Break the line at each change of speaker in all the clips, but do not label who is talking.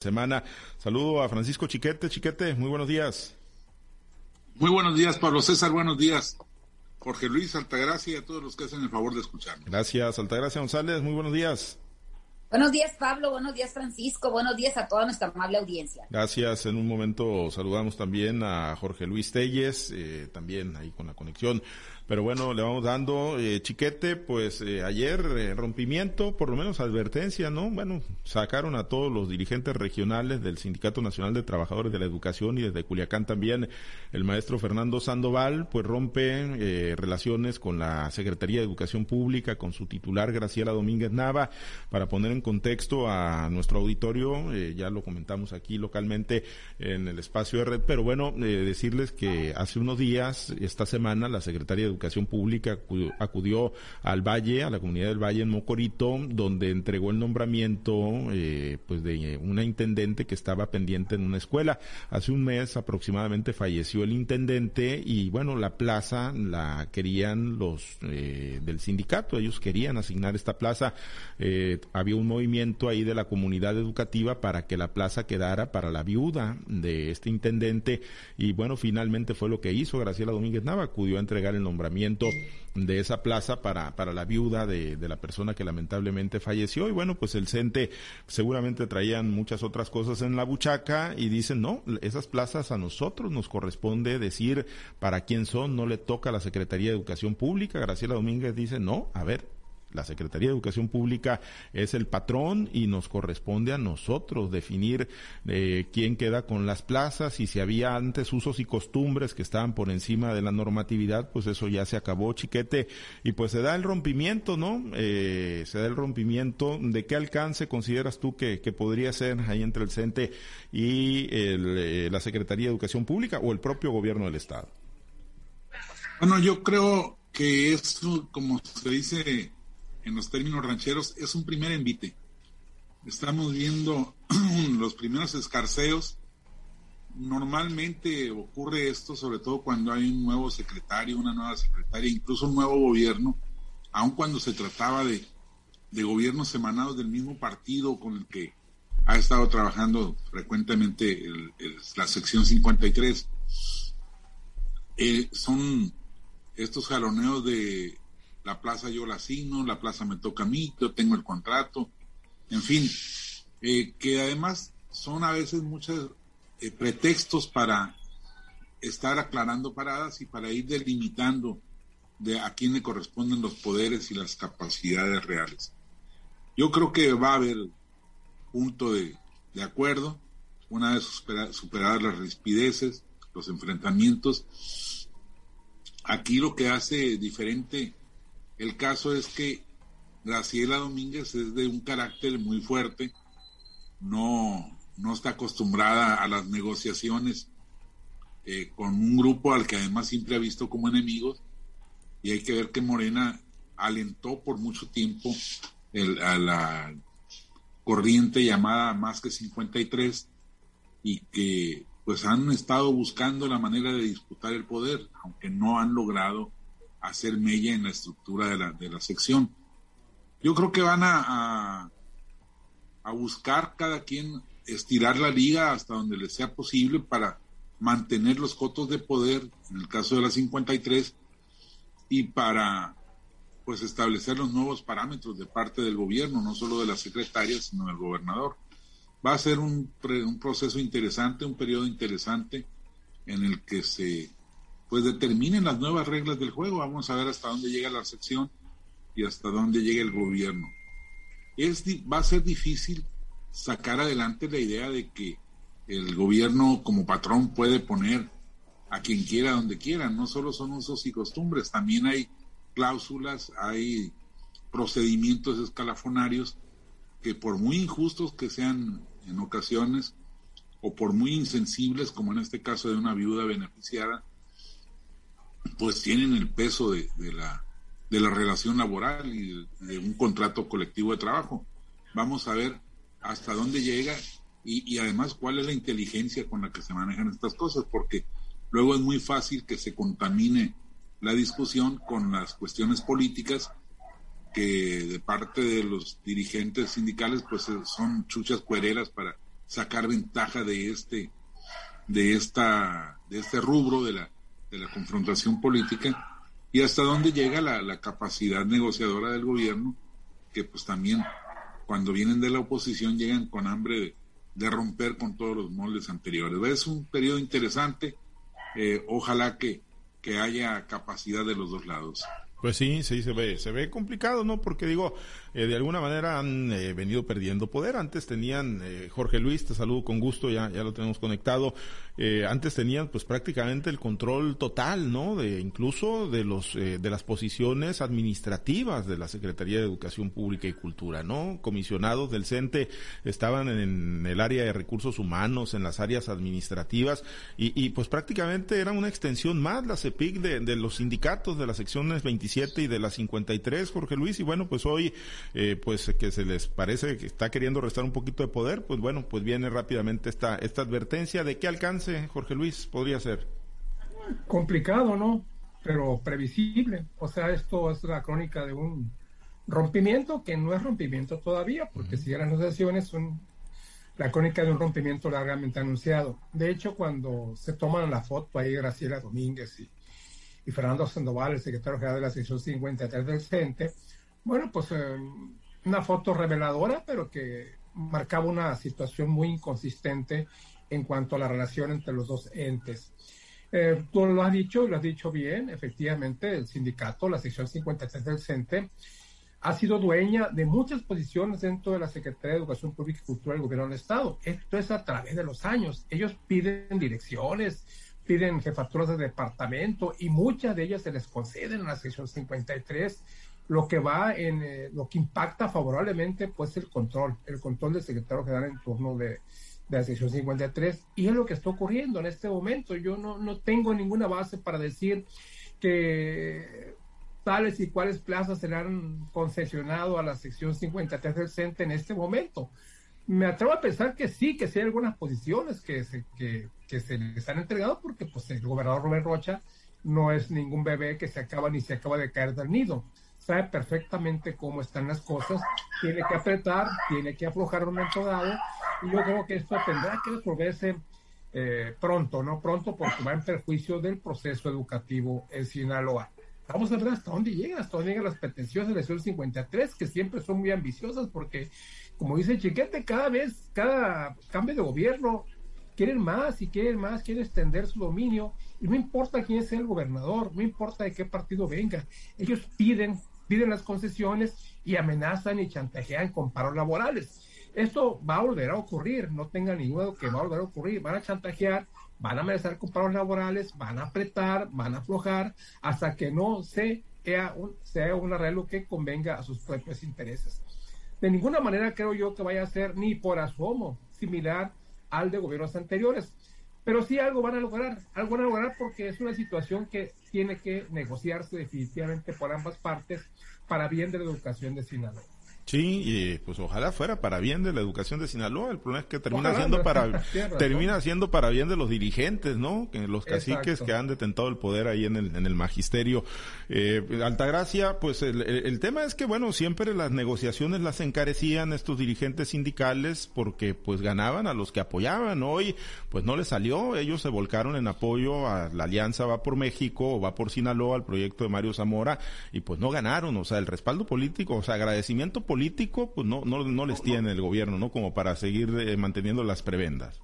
semana. Saludo a Francisco Chiquete. Chiquete, muy buenos días.
Muy buenos días, Pablo César. Buenos días. Jorge Luis Altagracia y a todos los que hacen el favor de escucharnos.
Gracias, Altagracia González. Muy buenos días.
Buenos días, Pablo. Buenos días, Francisco. Buenos días a toda nuestra amable audiencia.
Gracias. En un momento saludamos también a Jorge Luis Telles, eh, también ahí con la conexión pero bueno, le vamos dando eh, chiquete, pues eh, ayer eh, rompimiento, por lo menos advertencia, ¿no? Bueno, sacaron a todos los dirigentes regionales del Sindicato Nacional de Trabajadores de la Educación y desde Culiacán también el maestro Fernando Sandoval, pues rompe relaciones con la Secretaría de Educación Pública, con su titular Graciela Domínguez Nava, para poner en contexto a nuestro auditorio, ya lo comentamos aquí localmente en el espacio de red, pero bueno, decirles que hace unos días, esta semana, la Secretaría de Educación Pública acudió, al Valle, a la comunidad del Valle en Mocorito, donde entregó el nombramiento eh, pues de una intendente que estaba pendiente en una escuela. Hace un mes aproximadamente falleció el intendente y bueno, la plaza la querían los eh, del sindicato, ellos querían asignar esta plaza. Eh, había un movimiento ahí de la comunidad educativa para que la plaza quedara para la viuda de este intendente y bueno, finalmente fue lo que hizo Graciela Domínguez Nava, acudió a entregar el nombramiento de esa plaza para, para la viuda de, de, la persona que lamentablemente falleció. Y bueno, pues el CENTE seguramente traían muchas otras cosas en la buchaca y dicen, no, esas plazas a nosotros nos corresponde decir para quién son, no le toca a la Secretaría de Educación Pública. Graciela Domínguez dice, no, a ver, la Secretaría de Educación Pública es el patrón y nos corresponde a nosotros definir eh, quién queda con las plazas y si había antes usos y costumbres que estaban por encima de la normatividad, pues eso ya se acabó, chiquete. Y pues se da el rompimiento, ¿no? Eh, se da el rompimiento. ¿De qué alcance consideras tú que, podría ser ahí entre el CENTE y eh, la Secretaría de Educación Pública o el propio gobierno del Estado?
Bueno, yo creo que es, como se dice en los términos rancheros, es un primer envite. Estamos viendo los primeros escarceos. Normalmente ocurre esto, sobre todo cuando hay un nuevo secretario, una nueva secretaria, incluso un nuevo gobierno, aun cuando se trataba de, gobiernos emanados del mismo partido con el que ha estado trabajando frecuentemente la sección 53. Eh, son estos jaloneos de la plaza yo la asigno, la plaza me toca a mí, yo tengo el contrato, en fin, eh, que además son a veces muchos eh, pretextos para estar aclarando paradas y para ir delimitando de a quién le corresponden los poderes y las capacidades reales. Yo creo que va a haber punto de, acuerdo, una vez superadas las rispideces, los enfrentamientos. Aquí lo que hace diferente el caso es que Graciela Domínguez es de un carácter muy fuerte, no, no está acostumbrada a las negociaciones eh, con un grupo al que además siempre ha visto como enemigos, y hay que ver que Morena alentó por mucho tiempo a la corriente llamada Más que 53 y que pues han estado buscando la manera de disputar el poder, aunque no han logrado hacer mella en la estructura de la, de la sección. Yo creo que van a, a, buscar cada quien estirar la liga hasta donde les sea posible para mantener los cotos de poder, en el caso de la 53, y para pues establecer los nuevos parámetros de parte del gobierno, no solo de la secretaria, sino del gobernador. Va a ser un, un proceso interesante, un periodo interesante en el que se pues determinen las nuevas reglas del juego. Vamos a ver hasta dónde llega la sección y hasta dónde llega el gobierno. Es, va a ser difícil sacar adelante la idea de que el gobierno como patrón puede poner a quien quiera donde quiera. No solo son usos y costumbres, también hay cláusulas, hay procedimientos escalafonarios que por muy injustos que sean en ocasiones, o por muy insensibles, como en este caso de una viuda beneficiada, pues tienen el peso de, la, de la relación laboral y de, un contrato colectivo de trabajo. Vamos a ver hasta dónde llega y, además cuál es la inteligencia con la que se manejan estas cosas, porque luego es muy fácil que se contamine la discusión con las cuestiones políticas que de parte de los dirigentes sindicales pues son chuchas cuereras para sacar ventaja de este, de esta, de este rubro de la, de la confrontación política y hasta dónde llega la, la capacidad negociadora del gobierno, que pues también cuando vienen de la oposición llegan con hambre de, romper con todos los moldes anteriores. Es un periodo interesante, eh, ojalá que, que haya capacidad de los dos lados.
Pues sí, sí, se ve, se ve complicado, ¿no? Porque digo, eh, de alguna manera han eh, venido perdiendo poder. Antes tenían, eh, Jorge Luis, te saludo con gusto, ya, ya lo tenemos conectado. antes tenían, pues prácticamente el control total, ¿no? De incluso de los, de las posiciones administrativas de la Secretaría de Educación Pública y Cultura, ¿no? Comisionados del CENTE estaban en el área de recursos humanos, en las áreas administrativas, y, pues prácticamente era una extensión más la CEPIC de, de los sindicatos de las secciones 27 y de las 53, Jorge Luis, y bueno, pues hoy eh, pues que se les parece que está queriendo restar un poquito de poder, pues bueno, pues viene rápidamente esta, esta advertencia de qué alcance, Jorge Luis, podría ser.
Complicado, ¿no? Pero previsible. O sea, esto es la crónica de un rompimiento que no es rompimiento todavía, porque si eran negociaciones son la crónica de un rompimiento largamente anunciado. De hecho, cuando se toman la foto ahí Graciela Domínguez y, y Fernando Sandoval, el secretario general de la sección 53 del CENTE, bueno, pues eh, una foto reveladora, pero que marcaba una situación muy inconsistente en cuanto a la relación entre los dos entes. Eh, tú lo has dicho, lo has dicho bien, efectivamente, el sindicato, la sección 53 del CENTE, ha sido dueña de muchas posiciones dentro de la Secretaría de Educación Pública y Cultura del Gobierno del Estado. Esto es a través de los años. Ellos piden direcciones, piden jefaturas de departamento y muchas de ellas se les conceden en la sección 53 lo que va en, eh, lo que impacta favorablemente, pues el control, el control del secretario general en turno de, de la sección 53, y es lo que está ocurriendo en este momento. Yo no, no tengo ninguna base para decir que tales y cuáles plazas serán concesionado a la sección 53 del CENTE en este momento. Me atrevo a pensar que sí, que sí hay algunas posiciones que se, que, se les han entregado porque pues el gobernador Rubén Rocha no es ningún bebé que se acaba ni se acaba de caer del nido sabe perfectamente cómo están las cosas, tiene que apretar, tiene que aflojar un momento dado, y yo creo que esto tendrá que resolverse eh, pronto, ¿no? Pronto porque va en perjuicio del proceso educativo en Sinaloa. Vamos a ver hasta dónde llega, hasta dónde llegan las pretensiones de la 53, que siempre son muy ambiciosas porque, como dice Chiquete, cada vez, cada cambio de gobierno, quieren más y quieren más, quieren extender su dominio, y no importa quién sea el gobernador, no importa de qué partido venga, ellos piden piden las concesiones y amenazan y chantajean con paros laborales. Esto va a volver a ocurrir, no tengan ni duda que va a volver a ocurrir. Van a chantajear, van a amenazar con paros laborales, van a apretar, van a aflojar, hasta que no sea un, sea un arreglo que convenga a sus propios intereses. De ninguna manera creo yo que vaya a ser ni por asomo similar al de gobiernos anteriores. Pero sí algo van a lograr, algo van a lograr porque es una situación que tiene que negociarse definitivamente por ambas partes para bien de la educación de Sinaloa.
Sí, y pues ojalá fuera para bien de la educación de Sinaloa. El problema es que termina siendo para termina siendo para bien de los dirigentes, ¿no? Que los caciques que han detentado el poder ahí en el en el magisterio. Eh, Altagracia, pues el, el, tema es que bueno siempre las negociaciones las encarecían estos dirigentes sindicales porque pues ganaban a los que apoyaban. Hoy pues no les salió. Ellos se volcaron en apoyo a la alianza va por México o va por Sinaloa al proyecto de Mario Zamora y pues no ganaron. O sea el respaldo político, o sea agradecimiento político político, pues no, no, no les tiene el gobierno, ¿no? Como para seguir eh, manteniendo las prebendas.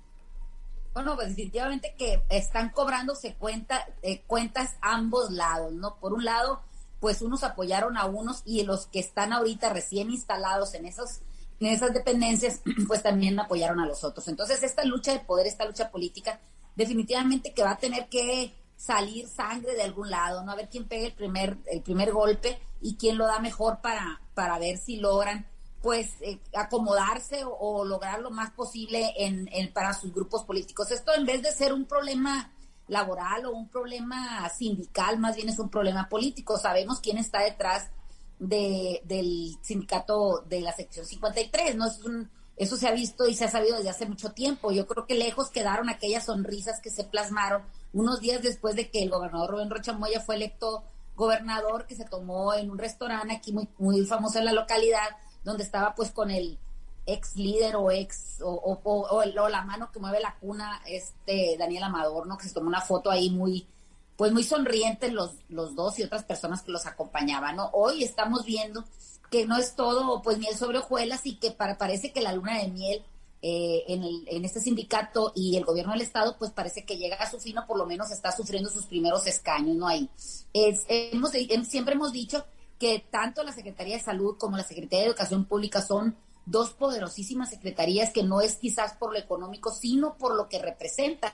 Bueno, pues definitivamente que están cobrándose cuenta, eh, cuentas ambos lados, ¿no? Por un lado, pues unos apoyaron a unos y los que están ahorita recién instalados en esos en esas dependencias, pues también apoyaron a los otros. Entonces, esta lucha de poder, esta lucha política, definitivamente que va a tener que salir sangre de algún lado, ¿no? A ver quién pega el primer, el primer golpe y quién lo da mejor para, para ver si logran pues eh, acomodarse o, lograr lo más posible en, para sus grupos políticos. Esto en vez de ser un problema laboral o un problema sindical, más bien es un problema político. Sabemos quién está detrás de, del sindicato de la sección 53, ¿no? Es un, eso se ha visto y se ha sabido desde hace mucho tiempo. Yo creo que lejos quedaron aquellas sonrisas que se plasmaron unos días después de que el gobernador Rubén Rocha Moya fue electo gobernador, que se tomó en un restaurante aquí muy, muy famoso en la localidad, donde estaba pues con el ex líder o ex o, la mano que mueve la cuna, este Daniel Amador, ¿no? Que se tomó una foto ahí muy, pues muy sonrientes los, los dos y otras personas que los acompañaban, ¿no? Hoy estamos viendo que no es todo pues miel sobre hojuelas y que parece que la luna de miel eh, en, el, en este sindicato y el gobierno del estado pues parece que llega a su fin o por lo menos está sufriendo sus primeros escaños, ¿no? Ahí. Es, hemos, siempre hemos dicho que tanto la Secretaría de Salud como la Secretaría de Educación Pública son dos poderosísimas secretarías que no es quizás por lo económico, sino por lo que representan.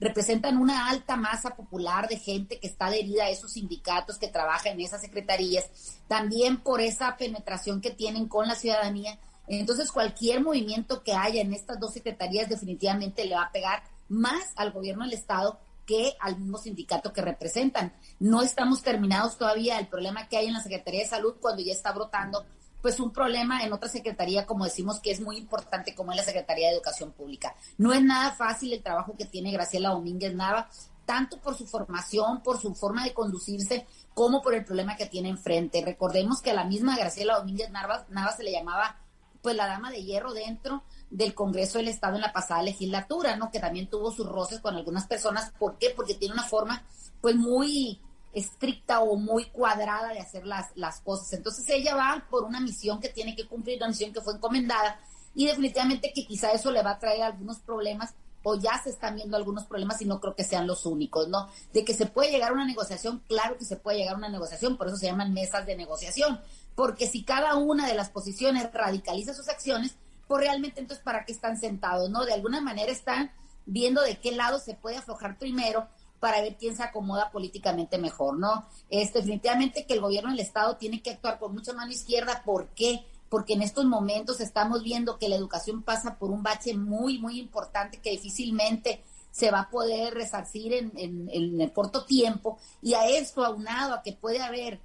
Representan una alta masa popular de gente que está adherida a esos sindicatos que trabajan en esas secretarías, también por esa penetración que tienen con la ciudadanía. Entonces, cualquier movimiento que haya en estas dos secretarías definitivamente le va a pegar más al gobierno del Estado que al mismo sindicato que representan. No estamos terminados todavía el problema que hay en la Secretaría de Salud cuando ya está brotando pues un problema en otra secretaría, como decimos, que es muy importante, como es la Secretaría de Educación Pública. No es nada fácil el trabajo que tiene Graciela Domínguez Nava, tanto por su formación, por su forma de conducirse, como por el problema que tiene enfrente. Recordemos que a la misma Graciela Domínguez Nava, Nava se le llamaba pues la dama de hierro dentro del Congreso del Estado en la pasada legislatura, ¿no? Que también tuvo sus roces con algunas personas. ¿Por qué? Porque tiene una forma pues muy estricta o muy cuadrada de hacer las, las cosas. Entonces ella va por una misión que tiene que cumplir, una misión que fue encomendada y definitivamente que quizá eso le va a traer algunos problemas o ya se están viendo algunos problemas y no creo que sean los únicos, ¿no? De que se puede llegar a una negociación, claro que se puede llegar a una negociación, por eso se llaman mesas de negociación, porque si cada una de las posiciones radicaliza sus acciones, pues realmente entonces para qué están sentados, ¿no? De alguna manera están viendo de qué lado se puede aflojar primero para ver quién se acomoda políticamente mejor, ¿no? Es definitivamente que el gobierno del Estado tiene que actuar con mucha mano izquierda. ¿Por qué? Porque en estos momentos estamos viendo que la educación pasa por un bache muy, muy importante que difícilmente se va a poder resarcir en, en el corto tiempo. Y a esto, aunado a que puede haber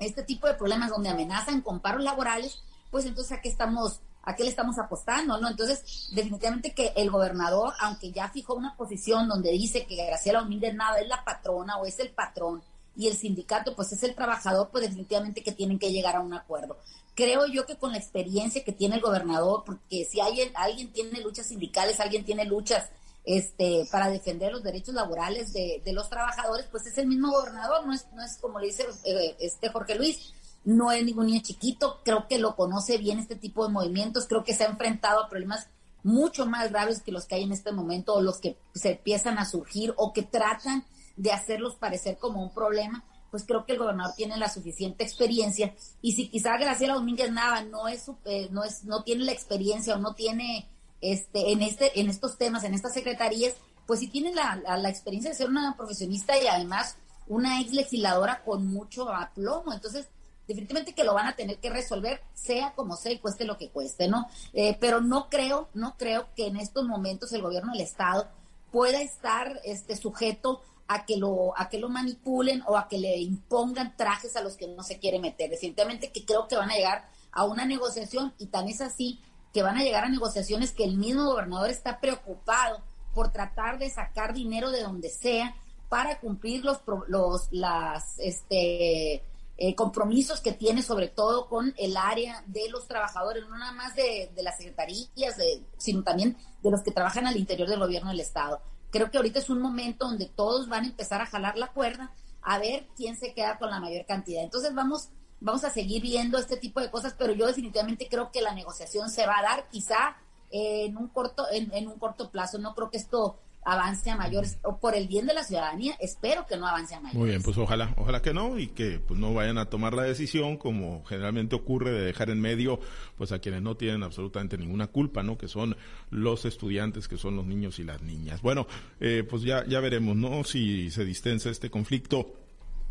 este tipo de problemas donde amenazan con paros laborales, pues entonces aquí estamos a qué le estamos apostando, ¿no? Entonces, definitivamente que el gobernador, aunque ya fijó una posición donde dice que Graciela Domínguez Nava es la patrona o es el patrón y el sindicato pues es el trabajador, pues definitivamente que tienen que llegar a un acuerdo. Creo yo que con la experiencia que tiene el gobernador, porque si alguien, alguien tiene luchas sindicales, alguien tiene luchas este, para defender los derechos laborales de, de los trabajadores, pues es el mismo gobernador, no es, no es como le dice eh, este Jorge Luis, no es ningún niño chiquito, creo que lo conoce bien este tipo de movimientos, creo que se ha enfrentado a problemas mucho más graves que los que hay en este momento o los que se empiezan a surgir o que tratan de hacerlos parecer como un problema, pues creo que el gobernador tiene la suficiente experiencia y si quizá Graciela Domínguez Nava no es eh, no es no tiene la experiencia o no tiene este en este en estos temas en estas secretarías, pues sí tiene la, la experiencia de ser una profesionista y además una ex legisladora con mucho aplomo, entonces definitivamente que lo van a tener que resolver, sea como sea y cueste lo que cueste, ¿no? Eh, pero no creo, no creo que en estos momentos el gobierno del Estado pueda estar este sujeto a que lo a que lo manipulen o a que le impongan trajes a los que no se quiere meter. Definitivamente que creo que van a llegar a una negociación y tan es así que van a llegar a negociaciones que el mismo gobernador está preocupado por tratar de sacar dinero de donde sea para cumplir los los las este eh, compromisos que tiene sobre todo con el área de los trabajadores, no nada más de, las secretarías, sino también de los que trabajan al interior del gobierno del Estado. Creo que ahorita es un momento donde todos van a empezar a jalar la cuerda a ver quién se queda con la mayor cantidad. Entonces vamos, vamos a seguir viendo este tipo de cosas, pero yo definitivamente creo que la negociación se va a dar quizá en un corto, en un corto plazo. No creo que esto avance a mayores, o por el bien de la ciudadanía, espero que no avance a mayores.
Muy bien, pues ojalá, ojalá que no, y que pues no vayan a tomar la decisión, como generalmente ocurre, de dejar en medio, pues a quienes no tienen absolutamente ninguna culpa, ¿no? Que son los estudiantes, que son los niños y las niñas. Bueno, eh, pues ya, ya veremos, ¿no? Si se distensa este conflicto.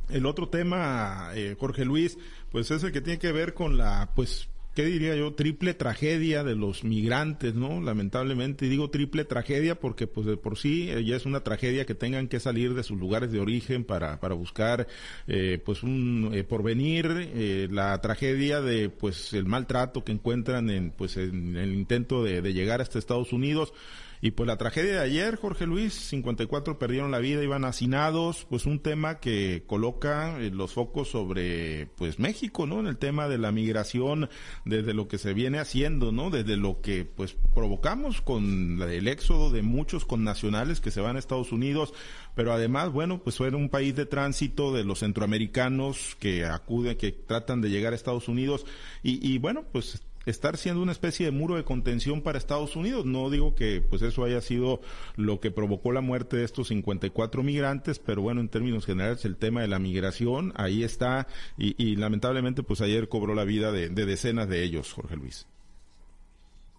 El otro tema, eh, Jorge Luis, pues es el que tiene que ver con la, pues, ¿qué diría yo? Triple tragedia de los migrantes, ¿no? Lamentablemente, digo triple tragedia porque pues de por sí eh, ya es una tragedia que tengan que salir de sus lugares de origen para, para buscar eh, pues un eh, porvenir, eh, la tragedia de pues el maltrato que encuentran en pues en el intento de, de llegar hasta Estados Unidos Y pues la tragedia de ayer, Jorge Luis, 54 perdieron la vida, iban hacinados, pues un tema que coloca eh, los focos sobre pues México, ¿no? En el tema de la migración, desde lo que se viene haciendo, ¿no? Desde lo que pues provocamos con el éxodo de muchos connacionales que se van a Estados Unidos, pero además, bueno, pues fue un país de tránsito de los centroamericanos que acuden, que tratan de llegar a Estados Unidos y, y bueno, pues estar siendo una especie de muro de contención para Estados Unidos. No digo que pues eso haya sido lo que provocó la muerte de estos 54 migrantes, pero bueno, en términos generales el tema de la migración ahí está y, lamentablemente pues ayer cobró la vida de, decenas de ellos, Jorge Luis.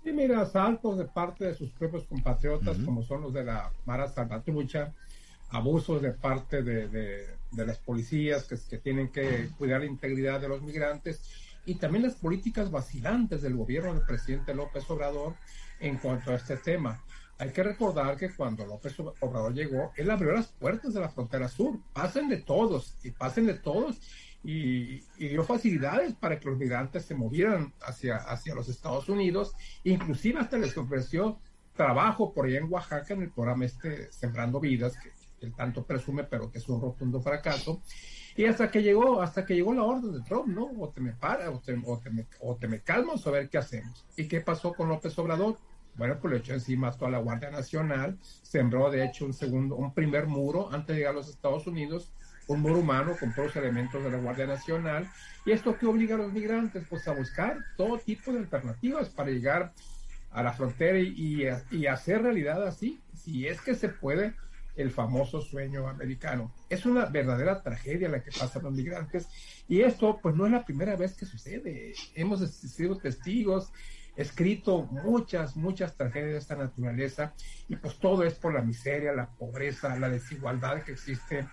Sí, mira, asaltos de parte de sus propios compatriotas, como son los de la Mara Salvatrucha, abusos de parte de, las policías que, que, tienen que cuidar la integridad de los migrantes y también las políticas vacilantes del gobierno del presidente López Obrador en cuanto a este tema. Hay que recordar que cuando López Obrador llegó, él abrió las puertas de la frontera sur. Pasen de todos y pasen de todos y, dio facilidades para que los migrantes se movieran hacia, hacia los Estados Unidos. Inclusive hasta les ofreció trabajo por allá en Oaxaca en el programa este Sembrando Vidas, que él tanto presume, pero que es un rotundo fracaso. Y hasta que llegó, hasta que llegó la orden de Trump, ¿no? O te me para, o te, o te, me, o te me calmas a ver qué hacemos. ¿Y qué pasó con López Obrador? Bueno, pues le echó encima toda la Guardia Nacional, sembró de hecho un segundo, un primer muro antes de llegar a los Estados Unidos, un muro humano con los elementos de la Guardia Nacional. ¿Y esto qué obliga a los migrantes? Pues a buscar todo tipo de alternativas para llegar a la frontera y, y hacer realidad así, si es que se puede, el famoso sueño americano. Es una verdadera tragedia la que pasan los migrantes y esto pues no es la primera vez que sucede. Hemos sido testigos, escrito muchas, muchas tragedias de esta naturaleza y pues todo es por la miseria, la pobreza, la desigualdad que existe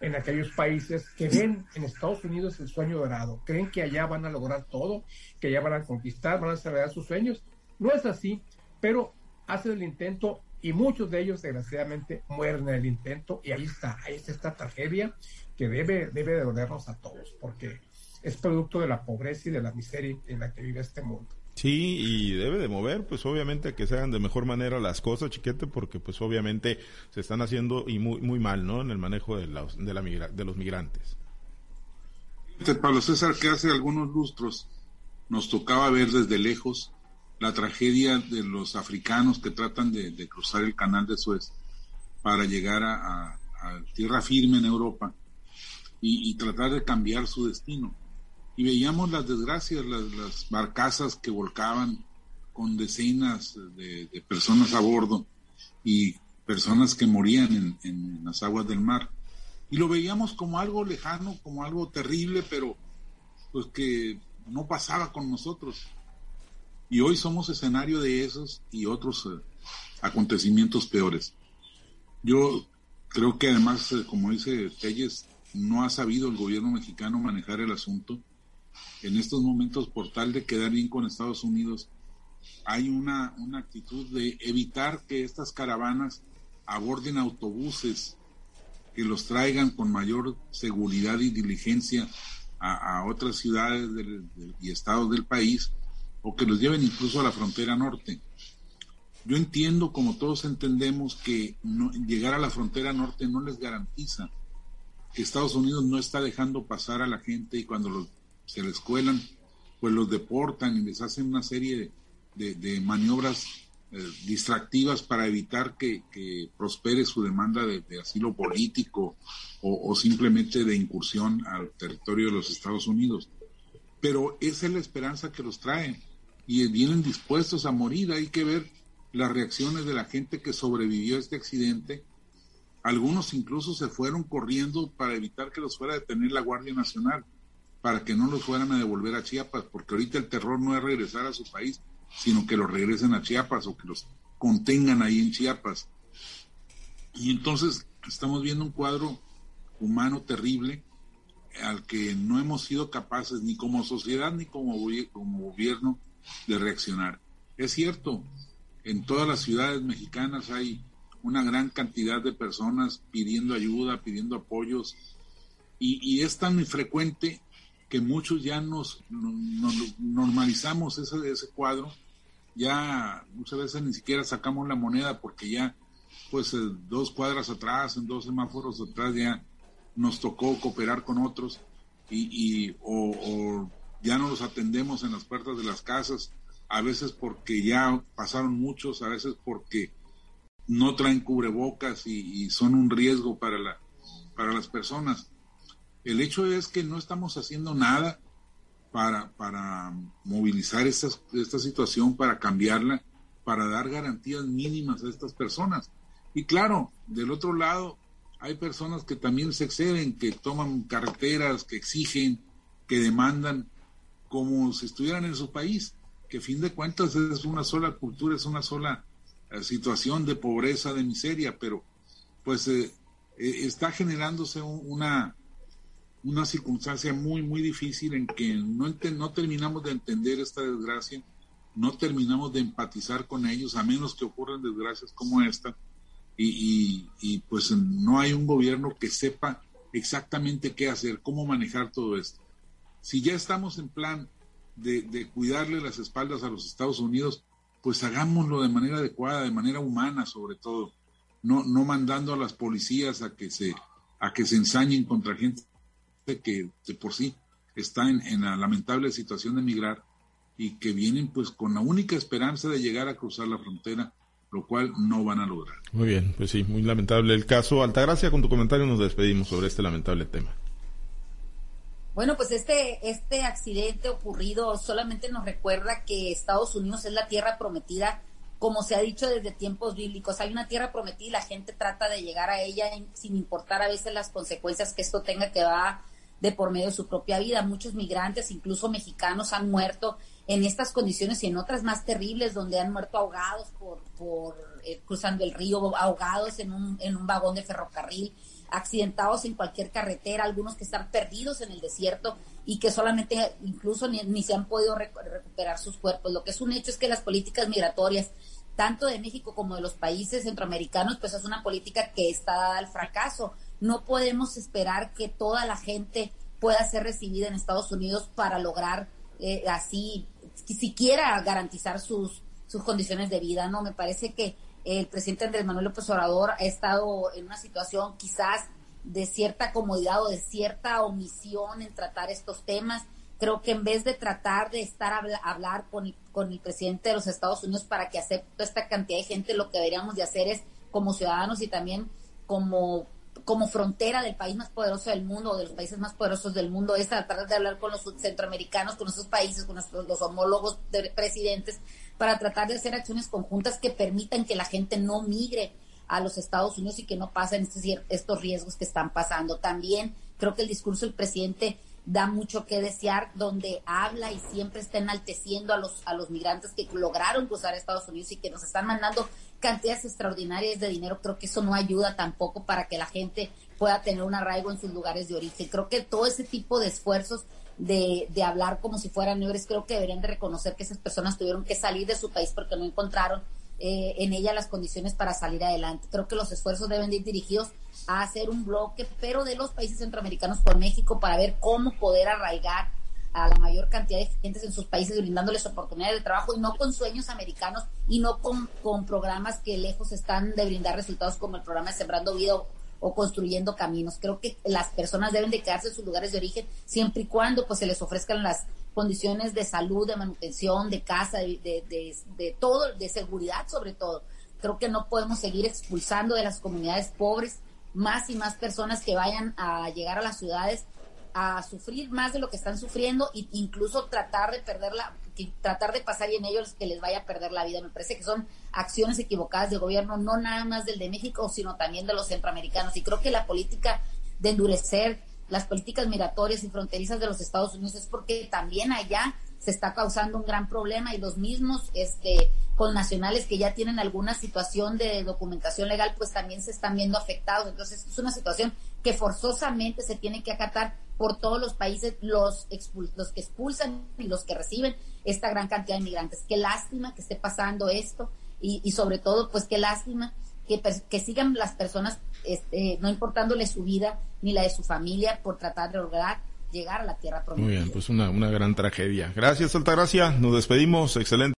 en aquellos países que ven en Estados Unidos el sueño dorado, creen que allá van a lograr todo, que allá van a conquistar, van a desarrollar sus sueños. No es así, pero hacen el intento y muchos de ellos desgraciadamente mueren en el intento y ahí está, ahí está esta tragedia que debe, debe de dolernos a todos porque es producto de la pobreza y de la miseria en la que vive este mundo.
Sí, y debe de mover, pues obviamente que se hagan de mejor manera las cosas, chiquete, porque pues obviamente se están haciendo y muy, muy mal, ¿no? En el manejo de, la de los migrantes.
Pablo César, que hace algunos lustros nos tocaba ver desde lejos la tragedia de los africanos que tratan de, cruzar el canal de Suez para llegar a, tierra firme en Europa y, tratar de cambiar su destino. Y veíamos las desgracias, las, barcazas que volcaban con decenas de, personas a bordo y personas que morían en, en las aguas del mar. Y lo veíamos como algo lejano, como algo terrible, pero pues que no pasaba con nosotros y hoy somos escenario de esos y otros eh, acontecimientos peores. Yo creo que además, eh, como dice Telles, no ha sabido el gobierno mexicano manejar el asunto. En estos momentos, por tal de quedar bien con Estados Unidos, hay una, una actitud de evitar que estas caravanas aborden autobuses que los traigan con mayor seguridad y diligencia a, otras ciudades y estados del país o que los lleven incluso a la frontera norte. Yo entiendo, como todos entendemos, que llegar a la frontera norte no les garantiza que Estados Unidos no está dejando pasar a la gente y cuando se les cuelan, pues los deportan y les hacen una serie de, maniobras eh, distractivas para evitar que, prospere su demanda de, asilo político o, o, simplemente de incursión al territorio de los Estados Unidos. Pero esa es la esperanza que los trae y vienen dispuestos a morir. Hay que ver las reacciones de la gente que sobrevivió a este accidente. Algunos incluso se fueron corriendo para evitar que los fuera a detener la Guardia Nacional, para que no los fueran a devolver a Chiapas, porque ahorita el terror no es regresar a su país, sino que los regresen a Chiapas o que los contengan ahí en Chiapas. Y entonces estamos viendo un cuadro humano terrible al que no hemos sido capaces ni como sociedad ni como, como gobierno de reaccionar. Es cierto, en todas las ciudades mexicanas hay una gran cantidad de personas pidiendo ayuda, pidiendo apoyos, y, es tan frecuente que muchos ya nos, normalizamos ese, ese cuadro ya muchas veces ni siquiera sacamos la moneda porque ya pues eh, dos cuadras atrás, en dos semáforos atrás ya nos tocó cooperar con otros y, o, ya no los atendemos en las puertas de las casas, a veces porque ya pasaron muchos, a veces porque no traen cubrebocas y, son un riesgo para, la, para las personas. El hecho es que no estamos haciendo nada para, para movilizar esta, esta situación, para cambiarla, para dar garantías mínimas a estas personas. Y claro, del otro lado, hay personas que también se exceden, que toman carreteras, que exigen, que demandan, como si estuvieran en su país, que a fin de cuentas es una sola cultura, es una sola eh, situación de pobreza, de miseria, pero pues eh, eh, está generándose una, una circunstancia muy, muy difícil en que no, no terminamos de entender esta desgracia, no terminamos de empatizar con ellos, a menos que ocurran desgracias como esta, y, pues no hay un gobierno que sepa exactamente qué hacer, cómo manejar todo esto. Si ya estamos en plan de, cuidarle las espaldas a los Estados Unidos, pues hagámoslo de manera adecuada, de manera humana sobre todo, no, no mandando a las policías a que se, a que se ensañen contra gente que de por sí está en, en la lamentable situación de emigrar y que vienen pues con la única esperanza de llegar a cruzar la frontera lo cual no van a lograr.
Muy bien, pues sí, muy lamentable el caso. Altagracia, con tu comentario nos despedimos sobre este lamentable tema.
Bueno, pues este, este accidente ocurrido solamente nos recuerda que Estados Unidos es la tierra prometida, como se ha dicho desde tiempos bíblicos. Hay una tierra prometida y la gente trata de llegar a ella sin importar a veces las consecuencias que esto tenga que va de por medio de su propia vida. Muchos migrantes, incluso mexicanos, han muerto en estas condiciones y en otras más terribles, donde han muerto ahogados por, por eh, cruzando el río, ahogados en un, en un vagón de ferrocarril, accidentados en cualquier carretera, algunos que están perdidos en el desierto y que solamente incluso ni, se han podido recuperar sus cuerpos. Lo que es un hecho es que las políticas migratorias, tanto de México como de los países centroamericanos, pues es una política que está dada al fracaso. No podemos esperar que toda la gente pueda ser recibida en Estados Unidos para lograr eh, así siquiera garantizar sus, sus condiciones de vida, ¿no? Me parece que el presidente Andrés Manuel López Obrador ha estado en una situación quizás de cierta comodidad o de cierta omisión en tratar estos temas. Creo que en vez de tratar de estar a hablar con el, presidente de los Estados Unidos para que acepte esta cantidad de gente, lo que deberíamos de hacer es como ciudadanos y también como como frontera del país más poderoso del mundo de los países más poderosos del mundo es tratar de hablar con los centroamericanos, con esos países, con los homólogos de presidentes, para tratar de hacer acciones conjuntas que permitan que la gente no migre a los Estados Unidos y que no pasen estos, estos riesgos que están pasando. También creo que el discurso del presidente da mucho que desear, donde habla y siempre está enalteciendo a los, a los migrantes que lograron cruzar a Estados Unidos y que nos están mandando cantidades extraordinarias de dinero. Creo que eso no ayuda tampoco para que la gente pueda tener un arraigo en sus lugares de origen. Creo que todo ese tipo de esfuerzos de, de hablar como si fueran libres, creo que deberían de reconocer que esas personas tuvieron que salir de su país porque no encontraron eh, en ella las condiciones para salir adelante. Creo que los esfuerzos deben ir dirigidos a hacer un bloque, pero de los países centroamericanos con México para ver cómo poder arraigar a la mayor cantidad de gentes en sus países brindándoles oportunidades de trabajo y no con sueños americanos y no con, con programas que lejos están de brindar resultados como el programa de Sembrando Vida construyendo caminos. Creo que las personas deben de quedarse en sus lugares de origen siempre y cuando pues se les ofrezcan las condiciones de salud, de manutención, de casa, de, de, de, todo, de seguridad sobre todo. Creo que no podemos seguir expulsando de las comunidades pobres más y más personas que vayan a llegar a las ciudades a sufrir más de lo que están sufriendo e incluso tratar de perderla, tratar de pasar y en ellos que les vaya a perder la vida. Me parece que son acciones equivocadas del gobierno, no nada más del de México, sino también de los centroamericanos. Y creo que la política de endurecer las políticas migratorias y fronterizas de los Estados Unidos es porque también allá se está causando un gran problema y los mismos este con nacionales que ya tienen alguna situación de documentación legal pues también se están viendo afectados entonces es una situación que forzosamente se tiene que acatar por todos los países los los que expulsan y los que reciben esta gran cantidad de inmigrantes qué lástima que esté pasando esto y, y sobre todo pues qué lástima que, que sigan las personas este, no importándole su vida ni la de su familia por tratar de lograr llegar a la tierra prometida.
Muy bien, pues una, una gran tragedia. Gracias, Altagracia. Nos despedimos. Excelente.